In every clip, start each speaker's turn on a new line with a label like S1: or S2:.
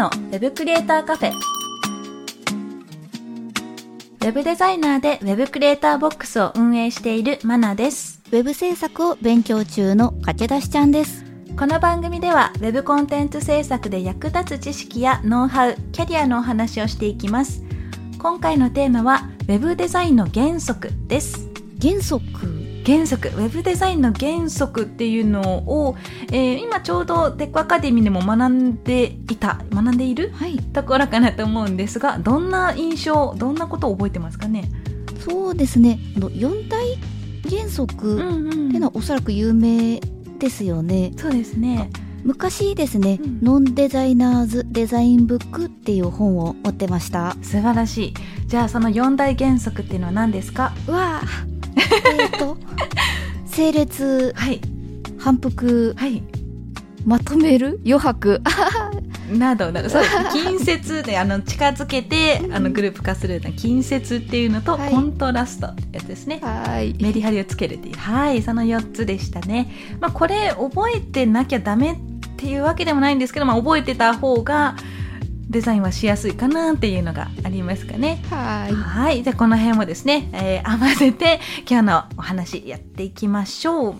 S1: のウェブクリエイターカフェウェブデザイナーでウェブクリエイターボックスを運営しているマナです
S2: ウェブ制作を勉強中の駆け出しちゃんです。
S1: この番組では Web コンテンツ制作で役立つ知識やノウハウ、キャリアのお話をしていきます。今回のテーマは Web デザインの原則です。
S2: 原則？
S1: 原則、Web デザインの原則っていうのを、えー今ちょうどテックアカデミーでも学んでいた、学んでいる？
S2: はい。
S1: ところかなと思うんですが、どんな印象、どんなことを覚えてますかね？
S2: そうですね。あの四大原則って
S1: ん
S2: いうのはおそらく有名ですよね。
S1: そうですね。
S2: 昔ですね、
S1: うん
S2: ノンデザイナーズデザインブックっていう本を持ってました。
S1: 素晴らしい。じゃあその4大原則っていうのは何ですか？
S2: うわあ。えっと、整列、
S1: はい。
S2: 反復、
S1: はい。
S2: まとめる、余白？
S1: などなど。そう近接であの近づけてあのグループ化する近接っていうのと、
S2: はい。
S1: コントラストってやつですね。
S2: はい。
S1: メリハリをつけるっていう。はい。その4つでしたね。まあこれ覚えてなきゃダメっていうわけでもないんですけど、まあ、覚えてた方がデザインはしやすいかなっていうのがありますかね
S2: はい。
S1: はい。じゃあこの辺もですね、えー合わせて今日のお話やっていきましょう。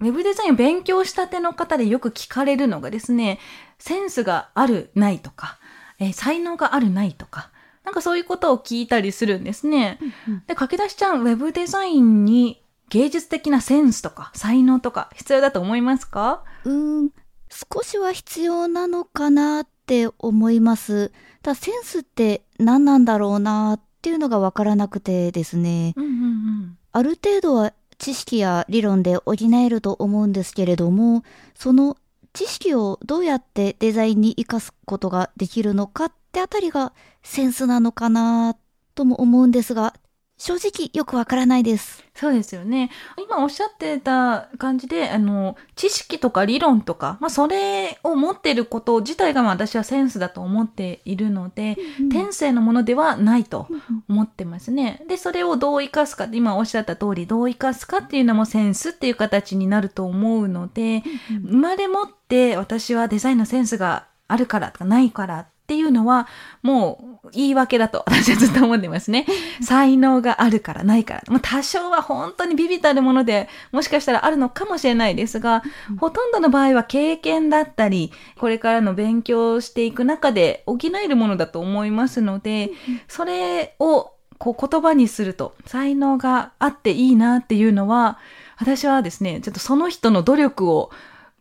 S1: ウェブデザインを勉強したての方でよく聞かれるのがですね、センスがある、ないとか、えー才能がある、ないとか、なんかそういうことを聞いたりするんですね。で、駆け出しちゃん、ウェブデザインに芸術的なセンスとか才能とか必要だと思いますか？
S2: うーん、少しは必要なのかなって思います。ただセンスって何なんだろうなっていうのがわからなくてですね。
S1: うんうんうん。
S2: ある程度は知識や理論で補えると思うんですけれども、その知識をどうやってデザインに活かすことができるのかってあたりがセンスなのかなとも思うんですが、正直よくわからないです。
S1: そうですよね。今おっしゃってた感じで、あの、知識とか理論とか、まあ、それを持ってること自体がまあ私はセンスだと思っているので、天性のものではないと思ってますね。で、それをどう活かすか今おっしゃった通り、どう活かすかっていうのもセンスっていう形になると思うので、生まれ持って私はデザインのセンスがあるからとかないからっていうのはもう言い訳だと私はずっと思ってますね。才能があるからないから。もう多少は本当にビビたるものでもしかしたらあるのかもしれないですが、ほとんどの場合は経験だったり、これからの勉強をしていく中で補えるものだと思いますので、それをこう言葉にすると才能があっていいなっていうのは、私はですね、ちょっとその人の努力を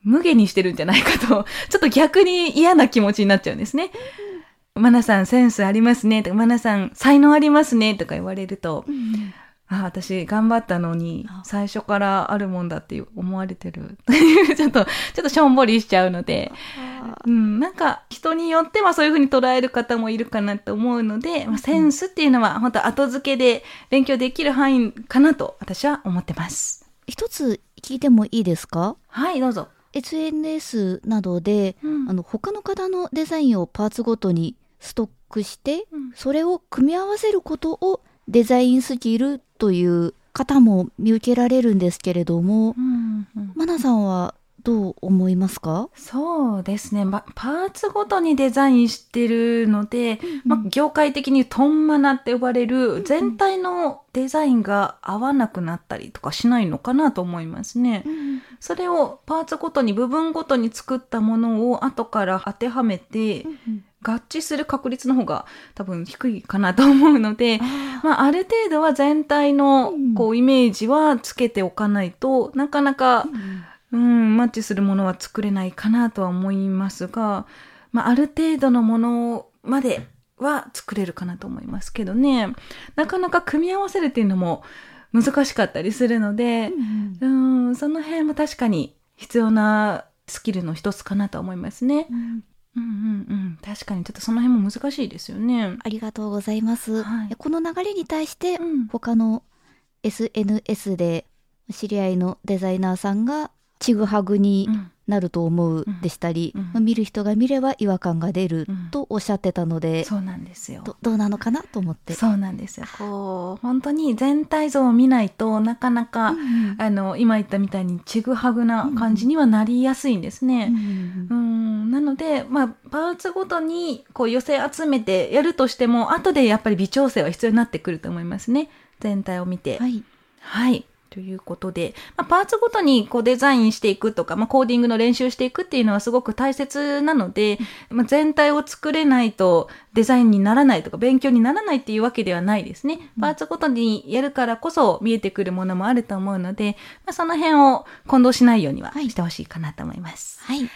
S1: 無限にしてるんじゃないかと、ちょっと逆に嫌な気持ちになっちゃうんですね。マナさんセンスありますねとか、マナさん才能ありますねとか言われると、あ、私頑張ったのに
S2: あ
S1: 最初からあるもんだって思われてる。ちょっと、ちょっとしょんぼりしちゃうので、うん、なんか人によってはそういうふうに捉える方もいるかなと思うので、まあ、センスっていうのは本当後付けで勉強できる範囲かなと私は思ってます。
S2: 一つ聞いてもいいですか？
S1: はい、どうぞ。
S2: SNS などで、
S1: うん。
S2: あの他の方のデザインをパーツごとにストックして、
S1: うん。
S2: それを組み合わせることをデザインスキルという方も見受けられるんですけれども、
S1: うんうん。
S2: マナさんはどう思いますか？
S1: そうですね、ま、パーツごとにデザインしてるので、ま、業界的にトンマナって呼ばれる全体のデザインが合わなくなったりとかしないのかなと思いますね。それをパーツごとに部分ごとに作ったものを後から当てはめて合致する確率の方が多分低いかなと思うので、まあ、ある程度は全体のこうイメージはつけておかないとなかなか、うん、マッチするものは作れないかなとは思いますが、まあ、ある程度のものまでは作れるかなと思いますけどねなかなか組み合わせるっていうのも難しかったりするので、うん、その辺も確かに必要なスキルの一つかなと思いますね。うんうんうん、確確かにちょっとその辺も難しいですよね。
S2: ありがとうございます。
S1: はい
S2: この流れに対して、
S1: うん
S2: 他の SNS で知り合いのデザイナーさんがちぐはぐに
S1: うん
S2: なると思う
S1: うん
S2: でしたり、
S1: うん
S2: まあ見る人が見れば違和感が出る
S1: うん
S2: とおっしゃってたので、
S1: そうなんですよ。
S2: どどうなのかなと思って。
S1: そうなんですよ。こう本当に全体像を見ないとなかなか、
S2: うんうん
S1: あの今言ったみたいにちぐはぐな感じにはなりやすいんですね。
S2: うん
S1: うんなので、まあ、パーツごとにこう寄せ集めてやるとしても後でやっぱり微調整は必要になってくると思いますね全体を見て。
S2: はい。
S1: はい。ということで、まあ、パーツごとにこうデザインしていくとか、まあ、コーディングの練習していくっていうのはすごく大切なので、まあ、全体を作れないとデザインにならないとか勉強にならないっていうわけではないですね。パーツごとにやるからこそ見えてくるものもあると思うので、まあ、その辺を混同しないようには
S2: はい
S1: してほしいかなと思います。
S2: はい。
S1: はい。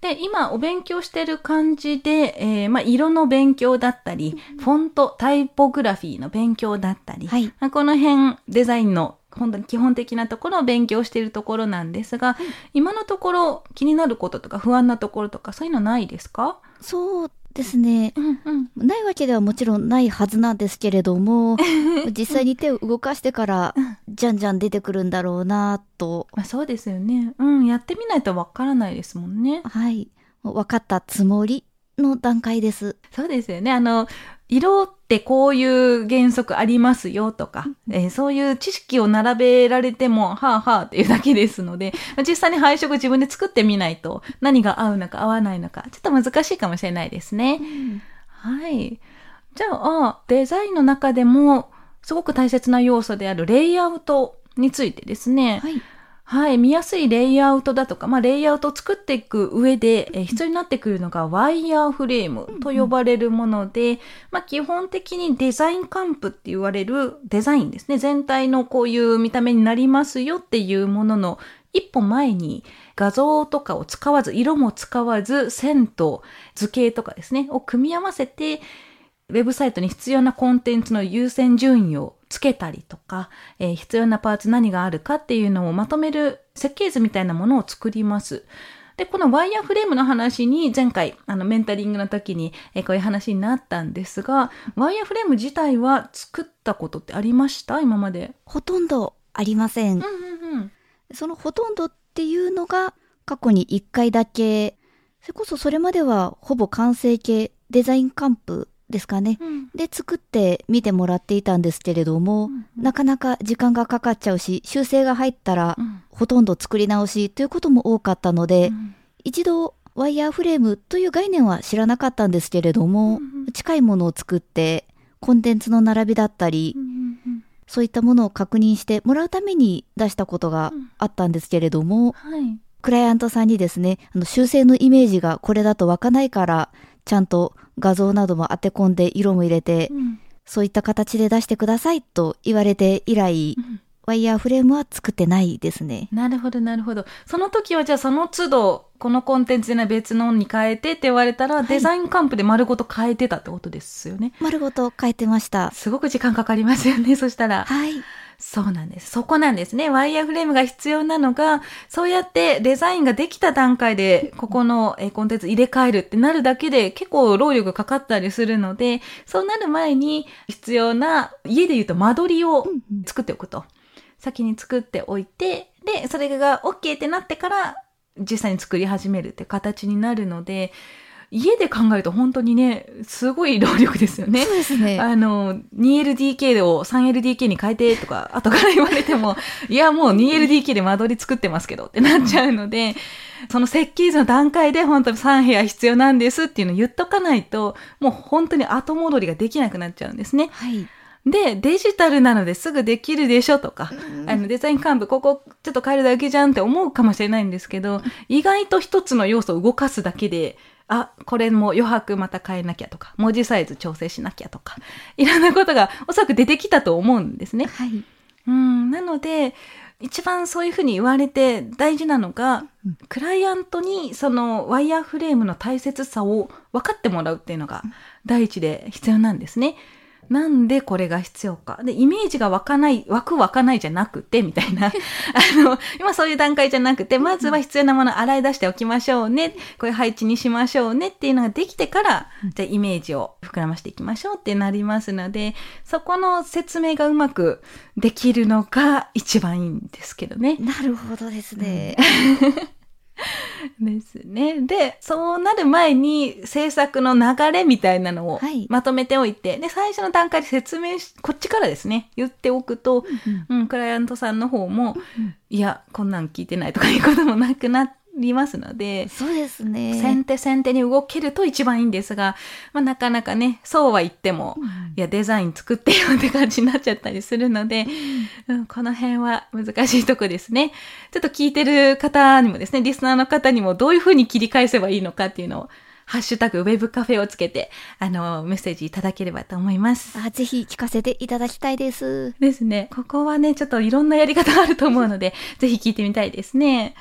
S1: で、今お勉強してる感じで、えーまあ、色の勉強だったり、フォント、タイポグラフィーの勉強だったり、
S2: はい。
S1: まあこの辺、デザインの本当に基本的なところを勉強しているところなんですが、今のところ気になることとか不安なところとかそういうのないですか？
S2: そうですね。
S1: うんうん。
S2: ないわけではもちろんないはずなんですけれども、実際に手を動かしてから、じゃんじゃん出てくるんだろうなと、
S1: まあそうですよね。うん、やってみないとわからないですもんね。
S2: はい。分かったつもりの段階です。
S1: そうですよね。あの、色ってこういう原則ありますよとか、えーそういう知識を並べられても、はあはあっていうだけですので、実際に配色自分で作ってみないと何が合うのか合わないのか、ちょっと難しいかもしれないですね。はい。じゃあ、デザインの中でもすごく大切な要素であるレイアウトについてですね。
S2: はい。
S1: はい、見やすいレイアウトだとか、まあ、レイアウトを作っていく上で、えー必要になってくるのがワイヤーフレームと呼ばれるもので、まあ、基本的にデザインカンプって言われるデザインですね。全体のこういう見た目になりますよっていうものの一歩前に画像とかを使わず、色も使わず、線と図形とかですね、を組み合わせて、ウェブサイトに必要なコンテンツの優先順位をつけたりとか、えー必要なパーツ何があるかっていうのをまとめる設計図みたいなものを作ります。で、このワイヤーフレームの話に前回、あの、メンタリングの時に、えーこういう話になったんですが、ワイヤーフレーム自体は作ったことってありました？今まで。
S2: ほとんどありません。
S1: うんうんうん。
S2: そのほとんどっていうのが過去に1回だけ、それこそそれまではほぼ完成形デザインカンプですかね。
S1: うん。
S2: で作って見てもらっていたんですけれども、なかなか時間がかかっちゃうし、修正が入ったら
S1: うん。
S2: ほとんど作り直しということも多かったので、
S1: うん。
S2: 一度ワイヤーフレームという概念は知らなかったんですけれども、近いものを作ってコンテンツの並びだったり、
S1: うんうん
S2: そういったものを確認してもらうために出したことがあったんですけれども、
S1: はい。
S2: クライアントさんにですね、あの修正のイメージがこれだと湧かないから、ちゃんと画像なども当て込んで色も入れて、
S1: うん
S2: そういった形で出してくださいと言われて以来、
S1: うん
S2: ワイヤーフレームは作ってないですね。
S1: なるほど、なるほど。その時はじゃあその都度、このコンテンツで別のに変えてって言われたら、
S2: い
S1: デザインカンプで丸ごと変えてたってことですよね。
S2: 丸ごと変えてました。
S1: すごく時間かかりますよね、そしたら。
S2: はい。
S1: そうなんです。そこなんですね。ワイヤーフレームが必要なのが、そうやってデザインができた段階で、ここのえーコンテンツ入れ替えるってなるだけで結構労力かかったりするので、そうなる前に必要な、家で言うと間取りを作っておくと。先に作っておいて、で、それが OK ってなってから、実際に作り始めるって形になるので、家で考えると本当にね、すごい労力ですよね。
S2: そうですね。
S1: あの、2LDK を 3LDK に変えてとか、後から言われても、いや、もう 2LDK で間取り作ってますけどってなっちゃうので、その設計図の段階で本当に3部屋必要なんですっていうのを言っとかないと、もう本当に後戻りができなくなっちゃうんですね。
S2: はい。
S1: で、デジタルなのですぐできるでしょとか、あのデザイン幹部ここちょっと変えるだけじゃんって思うかもしれないんですけど、意外と一つの要素を動かすだけで、あ、これも余白また変えなきゃとか、文字サイズ調整しなきゃとか、いろんなことがおそらく出てきたと思うんですね。
S2: はい。
S1: うん、なので、一番そういうふうに言われて大事なのが、
S2: うん
S1: クライアントにそのワイヤーフレームの大切さを分かってもらうっていうのが第一で必要なんですね。なんでこれが必要か。で、イメージが湧かない、湧く湧かないじゃなくて、みたいな。あの、今そういう段階じゃなくて、まずは必要なものを洗い出しておきましょうね。こういう配置にしましょうねっていうのができてから、じゃあイメージを膨らましていきましょうってなりますので、そこの説明がうまくできるのが一番いいんですけどね。
S2: なるほどですね。
S1: ですね。で、そうなる前に制作の流れみたいなのを
S2: はい。
S1: まとめておいて、で、最初の段階で説明し、こっちからですね、言っておくと、うん、クライアントさんの方も、いや、こんなん聞いてないとかいうこともなくなりますので、
S2: そうですね。
S1: 先手先手に動けると一番いいんですが、まあ、なかなかね、そうは言っても、いや、デザイン作ってよって感じになっちゃったりするので、うん、この辺は難しいとこですね。ちょっと聞いてる方にもですね、リスナーの方にもどういうふうに切り返せばいいのかっていうのを、ハッシュタグウェブカフェをつけて、あの、メッセージいただければと思います。
S2: あぜひ聞かせていただきたいです。
S1: ですね。ここはね、ちょっといろんなやり方があると思うので、ぜひ聞いてみたいですね。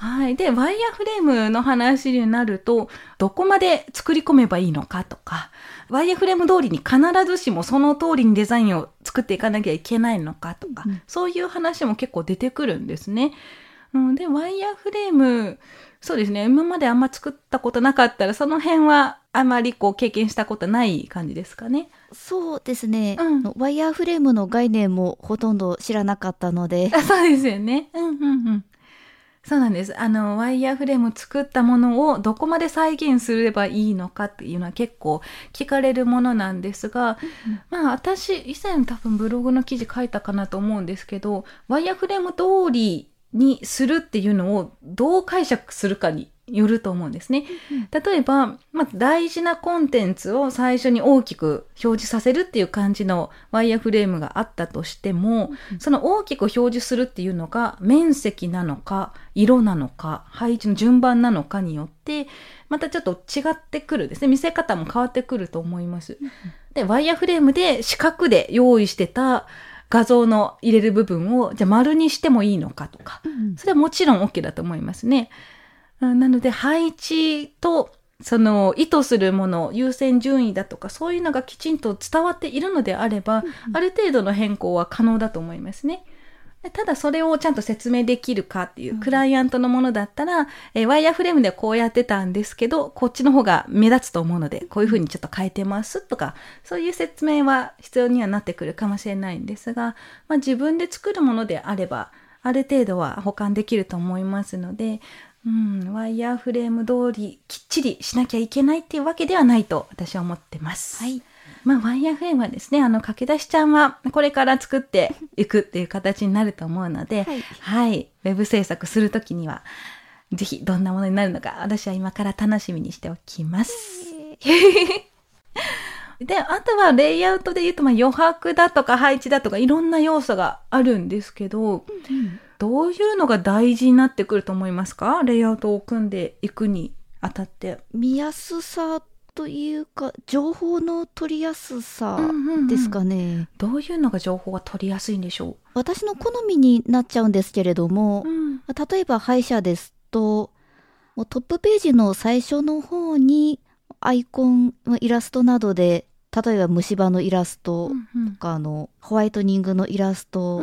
S1: はい。で、ワイヤーフレームの話になると、どこまで作り込めばいいのかとか、ワイヤーフレーム通りに必ずしもその通りにデザインを作っていかなきゃいけないのかとか、
S2: うん
S1: そういう話も結構出てくるんですね。うん、で、ワイヤーフレーム、そうですね。今まであんま作ったことなかったら、その辺はあまりこう経験したことない感じですかね。
S2: そうですね、
S1: うん
S2: ワイヤーフレームの概念もほとんど知らなかったので、
S1: あそうですよね。うんうんうん。そうなんです。あの、ワイヤーフレームを作ったものをどこまで再現すればいいのかっていうのは結構聞かれるものなんですが、まあ私、以前多分ブログの記事書いたかなと思うんですけど、ワイヤーフレーム通りにするっていうのをどう解釈するかによると思うんですね。例えば、まず大事なコンテンツを最初に大きく表示させるっていう感じのワイヤーフレームがあったとしても、その大きく表示するっていうのが面積なのか、色なのか、配置の順番なのかによって、またちょっと違ってくるですね。見せ方も変わってくると思います。で、ワイヤーフレームで四角で用意してた画像の入れる部分を、じゃあ丸にしてもいいのかとか、それはもちろん OK だと思いますね。うんなので配置とその意図するもの優先順位だとかそういうのがきちんと伝わっているのであれば、ある程度の変更は可能だと思いますね。でただそれをちゃんと説明できるかっていう、クライアントのものだったら、えーワイヤーフレームではこうやってたんですけど、こっちの方が目立つと思うので、こういうふうにちょっと変えてますとか、そういう説明は必要にはなってくるかもしれないんですが、まあ自分で作るものであれば、ある程度は保管できると思いますので、うん、ワイヤーフレーム通りきっちりしなきゃいけないっていうわけではないと私は思ってます。
S2: はい。
S1: まあ、ワイヤーフレームはですね、あの、駆け出しちゃんは、これから作っていくっていう形になると思うので、
S2: はい
S1: はい。ウェブ制作するときには、ぜひどんなものになるのか、私は今から楽しみにしておきます。で、あとはレイアウトで言うと、まあ、余白だとか配置だとかいろんな要素があるんですけど、どういうのが大事になってくると思いますか？レイアウトを組んでいくにあたって。
S2: 見やすさというか情報の取りやすさ
S1: うんうんうん。
S2: ですかね、
S1: どういうのが情報が取りやすいんでしょ
S2: 私の好みになっちゃうんですけれども、
S1: う、ん、
S2: 例えば歯医者ですともうトップページの最初の方にアイコンイラストなどで例えば虫歯のイラストとか、あのホワイトニングのイラスト、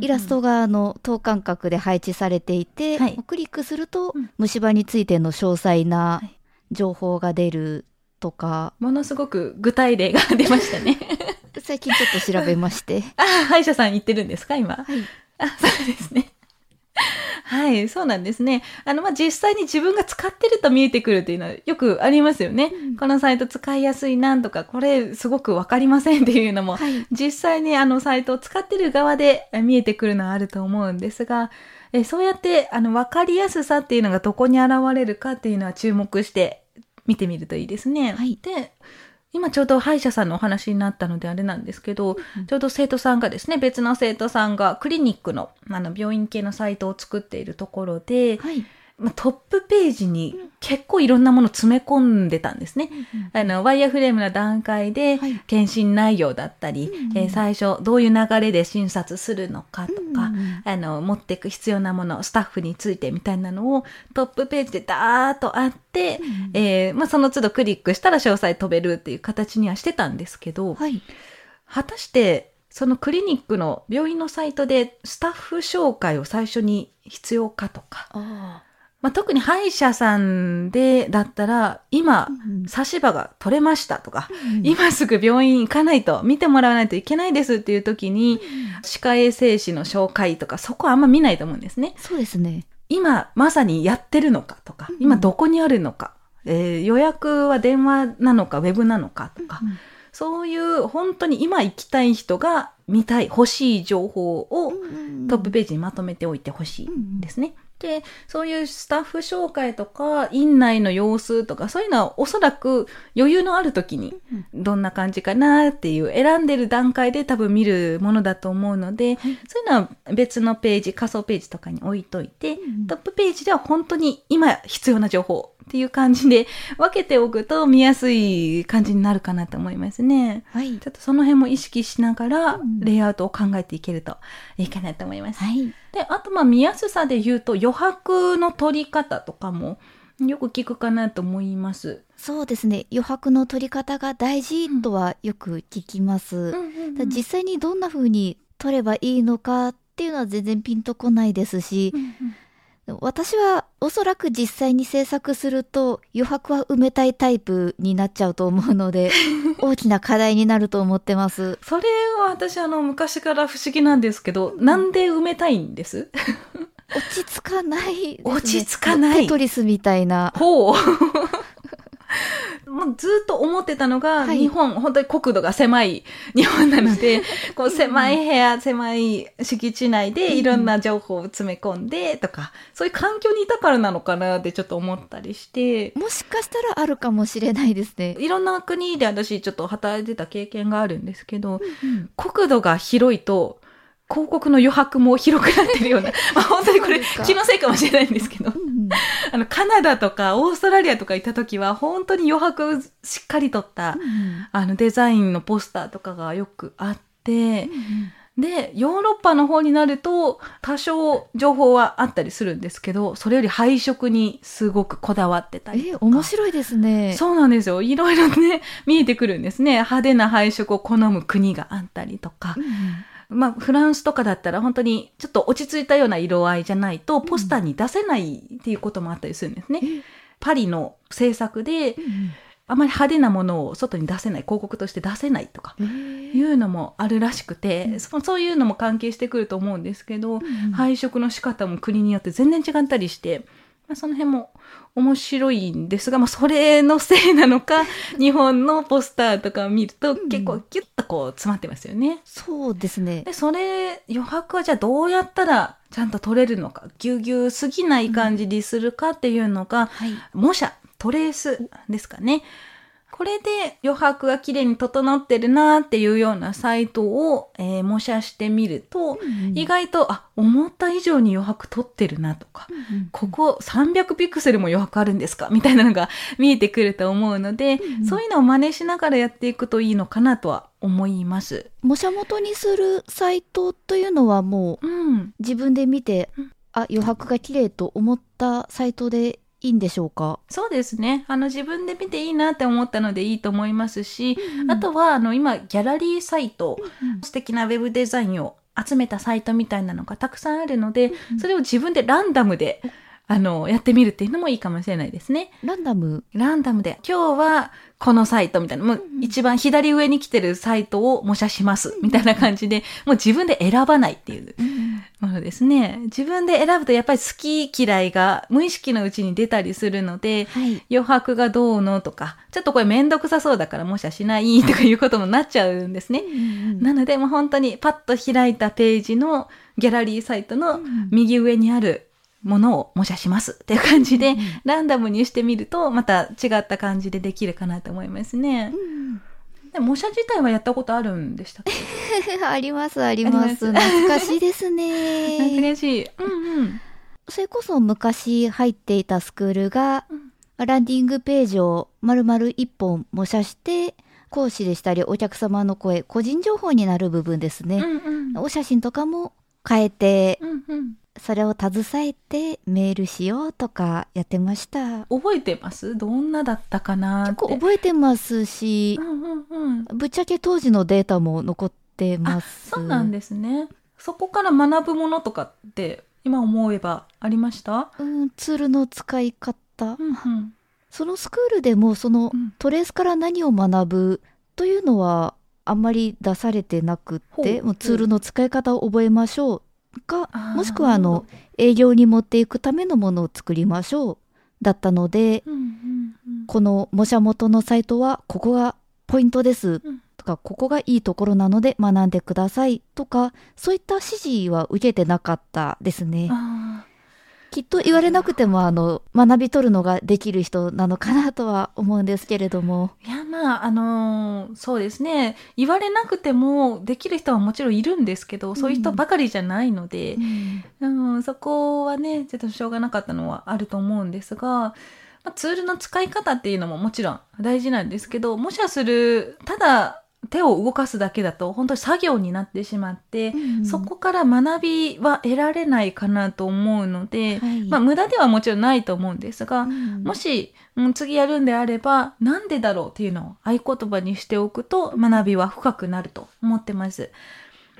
S2: イラストがあの等間隔で配置されていて、
S1: はい
S2: クリックすると
S1: うん
S2: 虫歯についての詳細な
S1: はい
S2: 情報が出るとか、
S1: ものすごく具体例が出ましたね。
S2: 最近ちょっと調べまして。
S1: あ、歯医者さん行ってるんですか今？
S2: はい。
S1: あ、そうですね。はい、そうなんですね。あの、まあ、実際に自分が使ってると見えてくるっていうのはよくありますよね。
S2: うん
S1: このサイト使いやすいなんとか、これすごくわかりませんっていうのも、
S2: はい。
S1: 実際にあのサイトを使ってる側でえ見えてくるのはあると思うんですが、えそうやってあの分かりやすさっていうのがどこに現れるかっていうのは注目して見てみるといいですね。
S2: はい
S1: で、今ちょうど歯医者さんのお話になったのであれなんですけど、ちょうど生徒さんがですね、別の生徒さんがクリニックのあの病院系のサイトを作っているところで、
S2: はい。
S1: まあ、トップページに結構いろんなもの詰め込んでたんですね。あの、ワイヤーフレームの段階で
S2: はい、
S1: 検診内容だったり、
S2: うん
S1: えー最初どういう流れで診察するのかとか、
S2: うんうん
S1: あの、持っていく必要なもの、スタッフについてみたいなのをトップページでダーッとあって、えーまあ、その都度クリックしたら詳細飛べるっていう形にはしてたんですけど、
S2: はい。
S1: 果たしてそのクリニックの病院のサイトでスタッフ紹介を最初に必要かとか、
S2: あ
S1: まあ、特に歯医者さんでだったら今
S2: うん
S1: 差し歯が取れましたとか、
S2: うん
S1: 今すぐ病院行かないと見てもらわないといけないですっていう時に歯科衛生士の紹介とかそこはあんま見ないと思うんですね。
S2: そうですね。
S1: 今まさにやってるのかとか
S2: うん
S1: 今どこにあるのか、えー予約は電話なのかウェブなのかとか、
S2: うん
S1: そういう本当に今行きたい人が見たい欲しい情報をトップページにまとめておいてほしいんですね。で、そういうスタッフ紹介とか、院内の様子とか、そういうのはおそらく余裕のある時にどんな感じかなっていう選んでる段階で多分見るものだと思うので、そういうのは別のページ、仮想ページとかに置いといて、
S2: うん。
S1: トップページでは本当に今必要な情報っていう感じで分けておくと見やすい感じになるかなと思いますね。
S2: はい。
S1: ちょっとその辺も意識しながら
S2: うん
S1: レイアウトを考えていけるといいかなと思います。
S2: はい。
S1: で、あとまあ見やすさで言うと余白の取り方とかもよく聞くかなと思います。
S2: そうですね。余白の取り方が大事とはよく聞きます。実際にどんな風に取ればいいのかっていうのは全然ピンとこないですし、私はおそらく実際に制作すると余白は埋めたいタイプになっちゃうと思うので、大きな課題になると思ってます。
S1: それは私あの昔から不思議なんですけど、なんで埋めたいんです？
S2: 落ち着かないね、
S1: 落ち着かない
S2: テトリスみたいな。
S1: ほう。もうずっと思ってたのが、
S2: はい。
S1: 日本、本当に国土が狭い 日本なので、こう狭い部屋、狭い敷地内でいろんな情報を詰め込んでとか、そういう環境にいたからなのかなってちょっと思ったりして、
S2: もしかしたらあるかもしれないですね。
S1: いろんな国で私ちょっと働いてた経験があるんですけど、
S2: うん
S1: 国土が広いと、広告の余白も広くなってるような、まあ本当にこれ気のせいかもしれないんですけど、
S2: うん
S1: あの、カナダとかオーストラリアとか行った時は、本当に余白しっかりとった、あの、デザインのポスターとかがよくあって、で、ヨーロッパの方になると、多少情報はあったりするんですけど、それより配色にすごくこだわってたり
S2: え
S1: とか。
S2: 面白いですね。
S1: そうなんですよ。いろいろね、見えてくるんですね。派手な配色を好む国があったりとか
S2: う。ん
S1: まあ、フランスとかだったら本当にちょっと落ち着いたような色合いじゃないと、ポスターに出せないっていうこともあったりするんですね。
S2: え
S1: パリの制作で
S2: うん。
S1: あまり派手なものを外に出せない広告として出せないとか
S2: え
S1: いうのもあるらしくて、そそういうのも関係してくると思うんですけど、
S2: うん。
S1: 配色の仕方も国によって全然違ったりして、まあ、その辺も面白いんですが、まあ、それのせいなのか 日本のポスターとかを見ると
S2: ん
S1: 結構ギュッとこう詰まってますよね。
S2: そうですね。
S1: でそれ余白はじゃあどうやったらちゃんと取れるのかぎゅうぎゅうすぎない感じにするかっていうのが、
S2: はい。
S1: 模写、トレースですかね。これで余白が綺麗に整ってるなっていうようなサイトを、えー模写してみると、意外と、あ、思った以上に余白取ってるなとか、ここ300ピクセルも余白あるんですか？みたいなのが見えてくると思うので、
S2: うん。
S1: そういうのを真似しながらやっていくといいのかなとは思います。
S2: 模写元にするサイトというのはもう
S1: うん。
S2: 自分で見て
S1: うん、
S2: あ、余白が綺麗と思ったサイトでいいんでしょうか？
S1: そうですね。あの、自分で見ていいなって思ったのでいいと思いますし、
S2: うん
S1: あとは、あの、今、ギャラリーサイト、
S2: うん
S1: 素敵なウェブデザインを集めたサイトみたいなのがたくさんあるので、
S2: うん
S1: それを自分でランダムで、あの、やってみるっていうのもいいかもしれないですね。
S2: ランダム？
S1: ランダムで、今日はこのサイトみたいな、もう
S2: うん。
S1: 一番左上に来てるサイトを模写しますみたいな感じで、もう自分で選ばないっていうものですね。自分で選ぶとやっぱり好き嫌いが無意識のうちに出たりするので、
S2: はい。
S1: 余白がどうのとか、ちょっとこれめんどくさそうだから模写しないとかいうこともなっちゃうんですね。なので、もう本当にパッと開いたページのギャラリーサイトの右上にあるものを模写しますっていう感じで、ランダムにしてみると、また違った感じでできるかなと思いますね。で模写自体はやったことあるんでした
S2: あります、ありま。
S1: すす
S2: 懐かしいです
S1: なんかしい。うんうん。
S2: それこそ昔入っていたスクールが、ランディングページを丸々一本模写して、講師でしたりお客様の声、個人情報になる部分ですね。
S1: うんうん
S2: お写真とかも変えて、
S1: うんうん
S2: それを携えてメールしようとかやってました。
S1: 覚えてます？どんなだったかなって。
S2: 結構覚えてますし
S1: う、んうんうん。
S2: ぶっちゃけ当時のデータも残ってます。
S1: そうなんですね。そこから学ぶものとかって今思えばありました？
S2: うん、ツールの使い方。
S1: うんうん。
S2: そのスクールでもその
S1: うん。
S2: トレースから何を学ぶというのはあんまり出されてなくってもうツールの使い方を覚えましょうかもしくはあの営業に持っていくためのものを作りましょうだったので
S1: うんうんうん
S2: この模写元のサイトはここがポイントです
S1: うん
S2: とかここがいいところなので学んでくださいとかそういった指示は受けてなかったですね。
S1: あ
S2: きっと言われなくてもあの学び取るのができる人なのかなとは思うんですけれども。
S1: ーいやまああのーそうですね。言われなくてもできる人はもちろんいるんですけど、そういう人ばかりじゃないので、うん、そこはねちょっとしょうがなかったのはあると思うんですが、まあ、ツールの使い方っていうのももちろん大事なんですけど模写するただ手を動かすだけだと本当に作業になってしまって、そこから学びは得られないかなと思うので、
S2: はい。
S1: まあ無駄ではもちろんないと思うんですが、
S2: うん。
S1: もし、うん、次やるんであればなんでだろうっていうのを合言葉にしておくと学びは深くなると思ってます。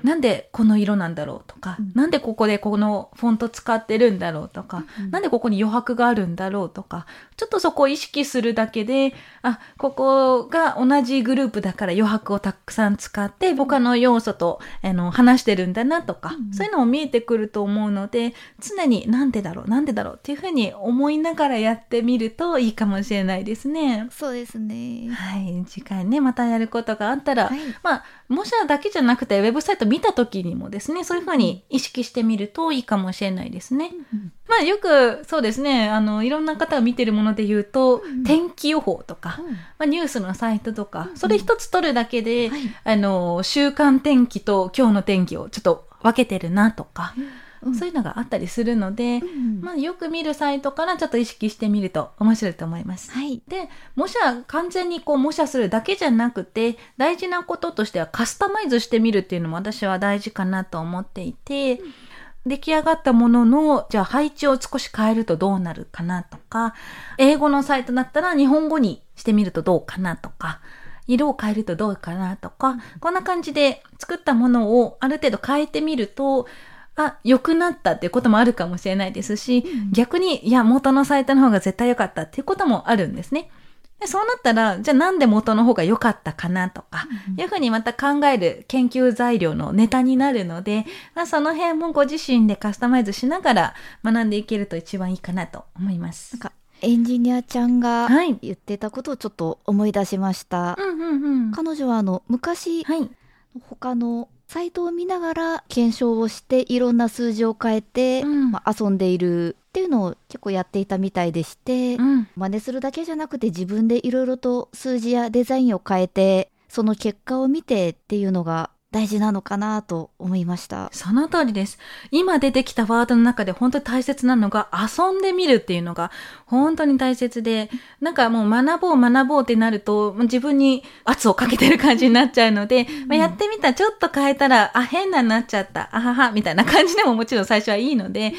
S1: なんでこの色なんだろうとか、
S2: うん。
S1: なんでここでこのフォント使ってるんだろうとか、
S2: うん
S1: なんでここに余白があるんだろうとか、ちょっとそこを意識するだけで、あ、ここが同じグループだから余白をたくさん使って、他の要素と、あの、話してるんだなとか、
S2: うん
S1: そういうのも見えてくると思うので、常になんでだろう、なんでだろうっていうふうに思いながらやってみるといいかもしれないですね。
S2: そうですね。
S1: はい、次回ね、またやることがあったら、
S2: はい。
S1: まあ、模写だけじゃなくて、ウェブサイト見た時にもですね、そういうふうに意識してみるといいかもしれないですね。まあ、よく、そうですね、あの、いろんな方が見てるもので言うと、
S2: ん。
S1: 天気予報とか、まあ、ニュースのサイトとか、それ一つ取るだけで、
S2: はい。
S1: あの、週間天気と今日の天気をちょっと分けてるなとか、
S2: うん
S1: そういうのがあったりするので、
S2: うん
S1: まあ、よく見るサイトからちょっと意識してみると面白いと思います。
S2: はい。
S1: で、模写、完全にこう模写するだけじゃなくて、大事なこととしてはカスタマイズしてみるっていうのも私は大事かなと思っていて、出来上がったものの、じゃあ配置を少し変えるとどうなるかなとか、英語のサイトだったら日本語にしてみるとどうかなとか、色を変えるとどうかなとか、こんな感じで作ったものをある程度変えてみると、あ、良くなったっていうこともあるかもしれないですし、逆に、いや、元のサイトの方が絶対良かったっていうこともあるんですね。でそうなったら、じゃあなんで元の方が良かったかなとか、いうふうにまた考える研究材料のネタになるので、まあ、その辺もご自身でカスタマイズしながら学んでいけると一番いいかなと思います
S2: なん。かエンジニアちゃんが
S1: はい
S2: 言ってたことをちょっと思い出しました。
S1: うんうんうん。
S2: 彼女はあの昔
S1: はい。
S2: 他のサイトを見ながら検証をしていろんな数字を変えて、
S1: うん
S2: まあ、遊んでいるっていうのを結構やっていたみたいでして、
S1: うん。
S2: 真似するだけじゃなくて自分でいろいろと数字やデザインを変えてその結果を見てっていうのが大事なのかなと思いました。
S1: その通りです。今出てきたワードの中で本当に大切なのが遊んでみるっていうのが本当に大切で、なんかもう学ぼう学ぼうってなると自分に圧をかけてる感じになっちゃうので、まあ、やってみたちょっと変えたら、あ、変なになっちゃった、あはは、みたいな感じでももちろん最初はいいので、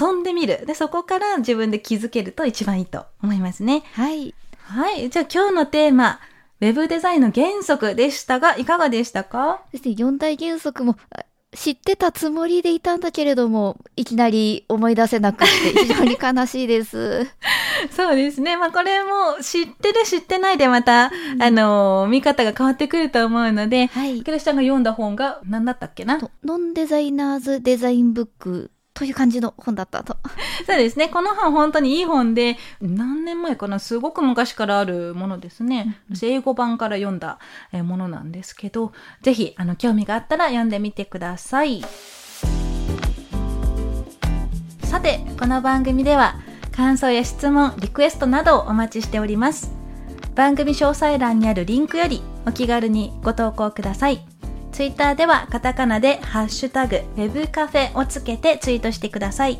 S1: 遊んでみる。で、そこから自分で気づけると一番いいと思いますね。
S2: はい。
S1: はい。じゃあ今日のテーマ、ウェブデザインの原則でしたが、いかがでしたか？
S2: そして四大原則もあ知ってたつもりでいたんだけれども、いきなり思い出せなくて非常に悲しいです。
S1: そうですね。まあこれも知ってる知ってないでまた、あのー見方が変わってくると思うので、
S2: はい。
S1: 池田さんが読んだ本が何だったっけな？
S2: とノンデザイナーズデザインブックという感じの本だったと。
S1: そうですね。この本本当にいい本で、何年前かな？すごく昔からあるものですね。私英語版から読んだえーものなんですけど、ぜひ、あの、興味があったら読んでみてください。さて、この番組では、感想や質問、リクエストなどをお待ちしております。番組詳細欄にあるリンクよりお気軽にご投稿ください。ツイッターではカタカナでハッシュタグウェブカフェをつけてツイートしてください。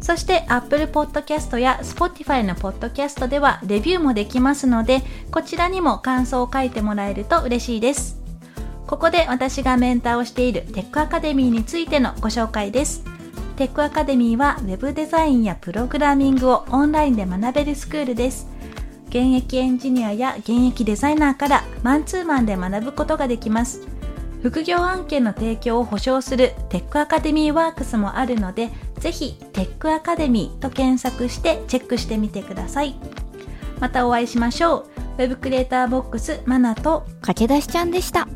S1: そして Apple Podcast や Spotify の Podcast ではレビューもできますので、こちらにも感想を書いてもらえると嬉しいです。ここで私がメンターをしているテックアカデミーについてのご紹介です。テックアカデミーは Web デザインやプログラミングをオンラインで学べるスクールです。現役エンジニアや現役デザイナーからマンツーマンで学ぶことができます。副業案件の提供を保証するテックアカデミーワークスもあるので、ぜひテックアカデミーと検索してチェックしてみてください。またお会いしましょう。ウェブクリエイターボックスマナと
S2: 駆け出しちゃんでした。